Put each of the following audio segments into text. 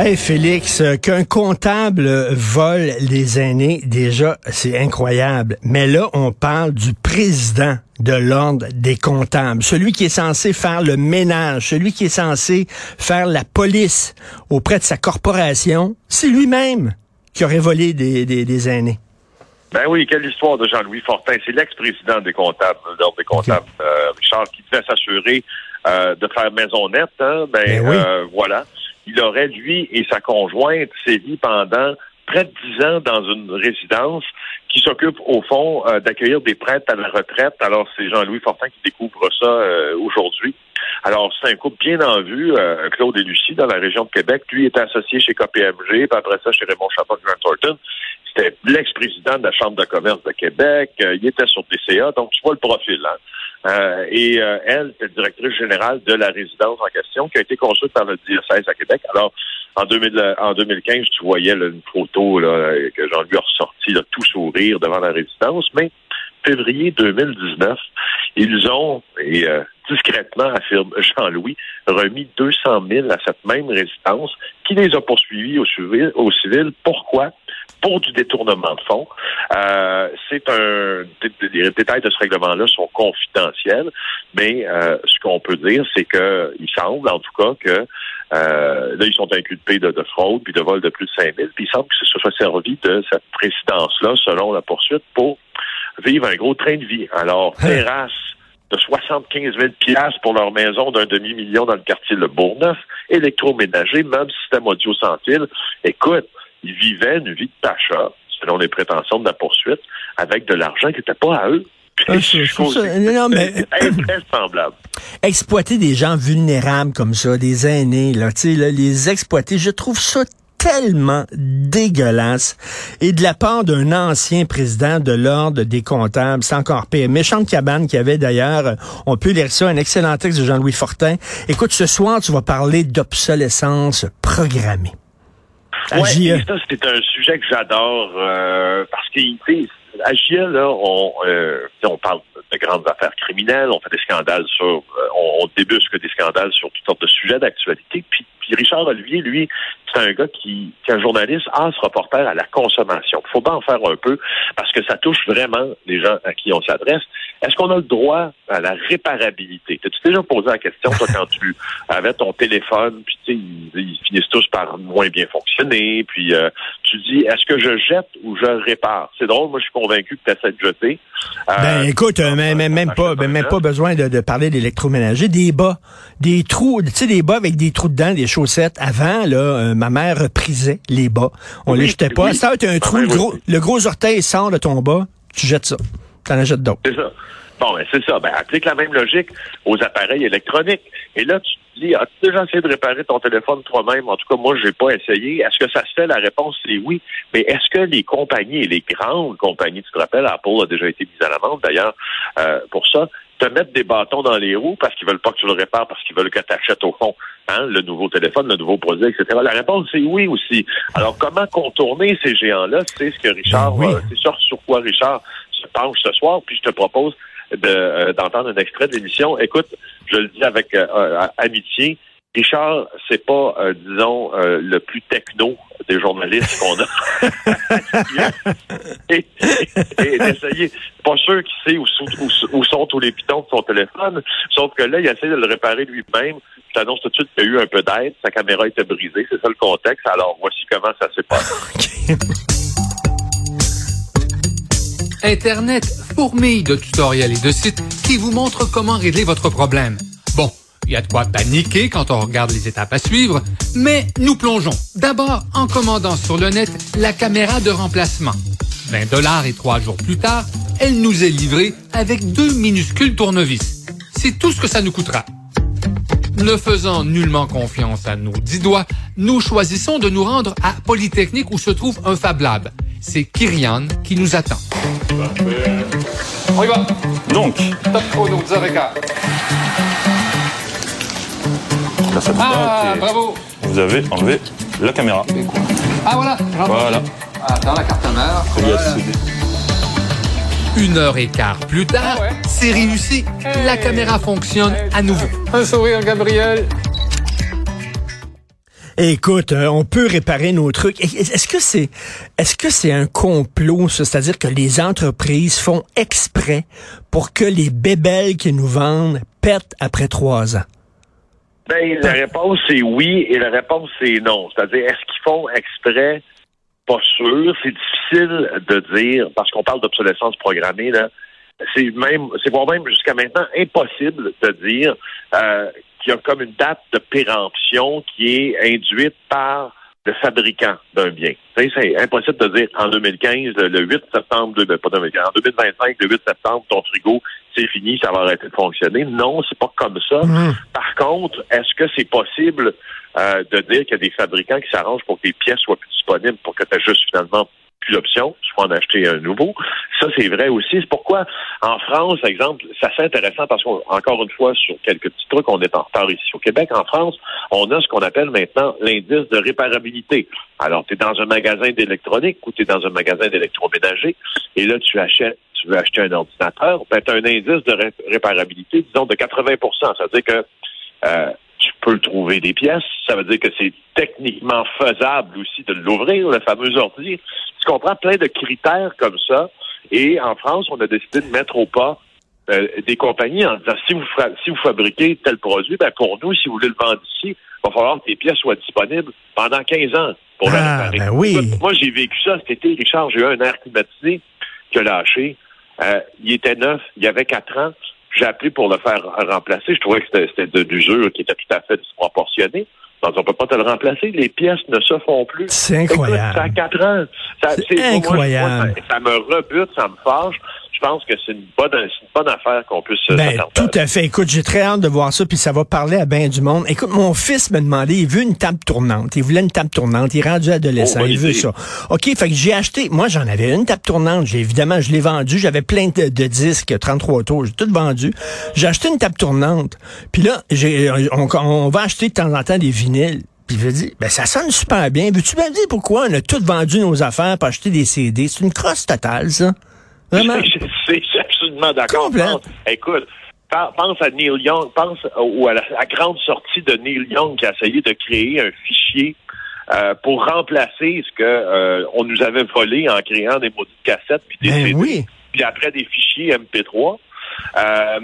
Hey Félix, euh, qu'un comptable vole les aînés, déjà, c'est incroyable. Mais là, on parle du président de l'ordre des comptables, celui qui est censé faire le ménage, celui qui est censé faire la police auprès de sa corporation. C'est lui-même qui aurait volé des, des, aînés. Ben oui, quelle histoire de Jean-Louis Fortin. C'est l'ex-président des comptables, de l'ordre des comptables, euh, Richard, qui devait s'assurer euh, de faire maison nette. Hein? Ben, ben voilà il aurait, lui et sa conjointe, sévi pendant près de dix ans dans une résidence qui s'occupe, au fond, euh, d'accueillir des prêtres à la retraite. Alors, c'est Jean-Louis Fortin qui découvre ça euh, aujourd'hui. Alors, c'est un couple bien en vue, euh, Claude et Lucie, dans la région de Québec. Lui était associé chez KPMG, puis après ça, chez Raymond Chapon de Grant Thornton. C'était l'ex-président de la Chambre de commerce de Québec. il était sur DCA, donc tu vois le profil. Hein? Euh, et euh, elle, c'est directrice générale de la résidence en question qui a été construite par le diocèse à Québec. Alors, en, 2000, en 2015, tu voyais une photo que Jean-Louis a ressorti, là, tout sourire devant la résidence, mais février 2019, ils ont, et euh, discrètement, affirme Jean-Louis, remis 200 000 à cette même résidence qui les a poursuivis. Au civil. Pourquoi? Pour du détournement de fonds. Euh, c'est un les détails de ce règlement-là sont confidentiels, mais euh, ce qu'on peut dire, c'est que il semble, en tout cas, que euh, là, ils sont inculpés de, fraude puis de vol de plus de 5 000. Puis il semble que ce soit servi de cette présidence-là, selon la poursuite, pour vivre un gros train de vie. Alors, hein? terrasse de 75 000 pour leur maison d'un demi-million dans le quartier de Bourneuf, électroménager, même système audio sans fil. Écoute, ils vivaient une vie de pacha, selon les prétentions de la poursuite, avec de l'argent qui n'était pas à eux. Ah, non, mais... semblable. Exploiter des gens vulnérables comme ça, des aînés, là, là, les exploiter, je trouve ça tellement dégueulasse. Et de la part d'un ancien président de l'Ordre des comptables, c'est encore pire. Méchante cabane qui avait d'ailleurs, on peut lire ça, un excellent texte de Jean-Louis Fortin. Écoute, ce soir, tu vas parler d'obsolescence programmée. Ouais, ça, c'est un sujet que j'adore euh, parce que, à GIE, là, on, euh, on parle de grandes affaires criminelles, on fait des scandales sur, euh, on, on débusque des scandales sur toutes sortes de sujets d'actualité. Puis, puis Richard Olivier, lui, c'est un gars qui, qui est un journaliste, as reporter à la consommation. Il faut pas en faire un peu parce que ça touche vraiment les gens à qui on s'adresse. Est-ce qu'on a le droit à la réparabilité? T'as-tu déjà posé la question, toi, quand tu avais ton téléphone, puis tu sais, ils, finissent tous par moins bien fonctionner, puis euh, tu dis, est-ce que je jette ou je répare? C'est drôle, moi, je suis convaincu que tu essaies de jeter. Euh, ben, écoute, euh, même, même, pas, ben, même pas besoin de, de parler d'électroménager. Des bas, des trous, tu sais, des bas avec des trous dedans, des chaussettes. Avant, là, ma mère reprisait les bas. On les jetait pas. Ça, tu un trou, le gros, le gros orteil sort de ton bas, tu jettes ça. T'en achètes d'autres. C'est ça. Bon, ben, c'est ça. Ben, applique la même logique aux appareils électroniques. Et là, tu te dis, as-tu déjà essayé de réparer ton téléphone toi-même? En tout cas, moi, j'ai pas essayé. Est-ce que ça se fait? La réponse, c'est oui. Mais est-ce que les compagnies, et les grandes compagnies, tu te rappelles, Apple a déjà été mise à la vente, d'ailleurs, euh, pour ça, te mettre des bâtons dans les roues parce qu'ils veulent pas que tu le répares, parce qu'ils veulent que tu achètes au fond hein, le nouveau téléphone, le nouveau produit, etc. La réponse, c'est oui aussi. Alors, comment contourner ces géants-là? C'est ce que Richard, ben euh, c'est sur, sur quoi Richard se penche ce soir, puis je te propose euh, d'entendre un extrait de l'émission. Écoute, je le dis avec euh, amitié, Richard, c'est pas, euh, disons, le plus techno des journalistes qu'on a. et, d'essayer. Pas sûr qu'il sait où, sont tous les pitons de son téléphone, sauf que là, il essaie de le réparer lui-même. Je t'annonce tout de suite qu'il y a eu un peu d'aide. Sa caméra était brisée. C'est ça le contexte. Alors, voici comment ça s'est passé. Internet fourmille de tutoriels et de sites qui vous montrent comment régler votre problème. Bon, il y a de quoi paniquer quand on regarde les étapes à suivre, mais nous plongeons d'abord en commandant sur le net la caméra de remplacement. 20 dollars et trois jours plus tard, elle nous est livrée avec deux minuscules tournevis. C'est tout ce que ça nous coûtera. Ne faisant nullement confiance à nos dix doigts, nous choisissons de nous rendre à Polytechnique où se trouve un Fab Lab. C'est Kyrian qui nous attend. On y va. Donc. Top chrono, 10 ah, bravo. Vous avez enlevé la caméra. Ah voilà, Voilà. Attends, la carte mère. Une heure et quart plus tard, c'est réussi. La caméra fonctionne à nouveau. Un sourire, Gabriel. Écoute, euh, on peut réparer nos trucs. Est-ce que c'est est-ce que c'est un complot? C'est-à-dire que les entreprises font exprès pour que les bébelles qu'ils nous vendent pètent après trois ans? Ben, la réponse c'est oui et la réponse c'est non. C'est-à-dire, est-ce qu'ils font exprès? Pas sûr. C'est difficile de dire parce qu'on parle d'obsolescence programmée, là. C'est même, c'est voire même jusqu'à maintenant impossible de dire euh, qu'il y a comme une date de péremption qui est induite par le fabricant d'un bien. C'est impossible de dire en 2015, le 8 septembre, ben, pas 2015, en 2025, le 8 septembre, ton frigo, c'est fini, ça va arrêter de fonctionner. Non, c'est pas comme ça. Mmh. Par contre, est-ce que c'est possible euh, de dire qu'il y a des fabricants qui s'arrangent pour que les pièces soient plus disponibles, pour que tu aies juste finalement plus d'options, soit en acheter un nouveau. Ça, c'est vrai aussi. C'est pourquoi, en France, par exemple, ça c'est intéressant parce qu'encore une fois, sur quelques petits trucs, on est en retard ici au Québec. En France, on a ce qu'on appelle maintenant l'indice de réparabilité. Alors, tu es dans un magasin d'électronique ou tu es dans un magasin d'électroménager et là, tu achètes tu veux acheter un ordinateur, ben, tu as un indice de ré réparabilité, disons, de 80% Ça veut dire que euh, tu peux trouver des pièces. Ça veut dire que c'est techniquement faisable aussi de l'ouvrir, le fameux ordi. Comprends plein de critères comme ça. Et en France, on a décidé de mettre au pas euh, des compagnies en disant si vous si vous fabriquez tel produit, ben pour nous, si vous voulez le vendre ici, il va falloir que tes pièces soient disponibles pendant 15 ans pour ah, réparer. Ben oui. moi, j'ai vécu ça cet été, Richard, j'ai eu un air climatisé qui a lâché. Euh, il était neuf, il y avait quatre ans. J'ai appelé pour le faire remplacer. Je trouvais que c'était de l'usure qui était tout à fait disproportionnée. Donc, on peut pas te le remplacer. Les pièces ne se font plus. C'est incroyable. Écoute, ça a quatre ans. C'est incroyable. Moi, ça, ça, me rebute, ça me fâche. Je pense que c'est une bonne, une bonne affaire qu'on puisse ben, Tout à fait. Écoute, j'ai très hâte de voir ça, puis ça va parler à bien du monde. Écoute, mon fils m'a demandé, il veut une table tournante. Il voulait une table tournante. Il est rendu adolescent. Oh, il veut ça. OK, fait que j'ai acheté. Moi, j'en avais une table tournante. J'ai évidemment, je l'ai vendue. J'avais plein de, de, disques, 33 tours. J'ai tout vendu. J'ai acheté une table tournante. Puis là, j'ai, on, on va acheter de temps en temps des vinyles. Puis je dit, ben ça sonne super bien. Veux-tu me dire pourquoi on a tout vendu nos affaires pour acheter des CD? C'est une crosse totale, ça. Vraiment? C'est absolument d'accord. Écoute, pense à Neil Young, pense à la, grande sortie de Neil Young qui a essayé de créer un fichier euh, pour remplacer ce que euh, on nous avait volé en créant des maudites cassettes puis des ben CD, oui. puis après des fichiers MP3. Euh,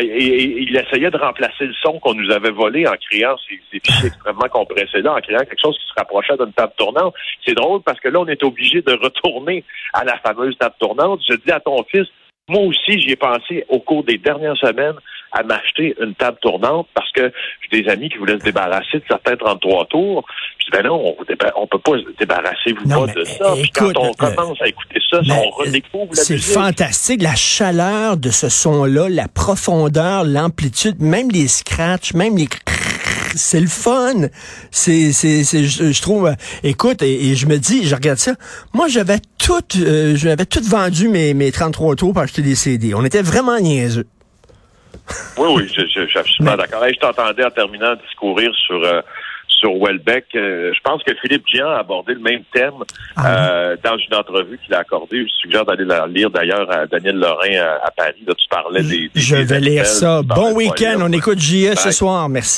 et, il essayait de remplacer le son qu'on nous avait volé en créant ces, ces extrêmement compressés là, en créant quelque chose qui se rapprochait d'une table tournante. C'est drôle parce que là, on est obligé de retourner à la fameuse table tournante. Je dis à ton fils, moi aussi, j'y ai pensé au cours des dernières semaines à m'acheter une table tournante parce que j'ai des amis qui voulaient se débarrasser de certains 33 tours. Je dis, ben non, on, peut pas se débarrasser vous non, pas de ça. Puis quand on euh, commence à écouter ça, on redécouvre la C'est musique. fantastique, la chaleur de ce son-là, la profondeur, l'amplitude, même les scratchs, même les c'est le fun. C'est, c'est, c'est je, je, trouve. écoute, et, et, je me dis, je regarde ça. Moi, j'avais tout, euh, j'avais tout vendu mes, mes 33 tours pour acheter des CD. On était vraiment niaiseux. Oui, oui, je, je, je suis absolument d'accord. Hey, je t'entendais en terminant discourir sur euh, sur Welbeck. Euh, je pense que Philippe Dian a abordé le même thème ah, euh, dans une entrevue qu'il a accordée. Je suggère d'aller la lire d'ailleurs à Daniel Lorrain à, à Paris. Là, tu parlais des, des Je vais lire ça. Bon week-end. On écoute JE ce soir. Merci.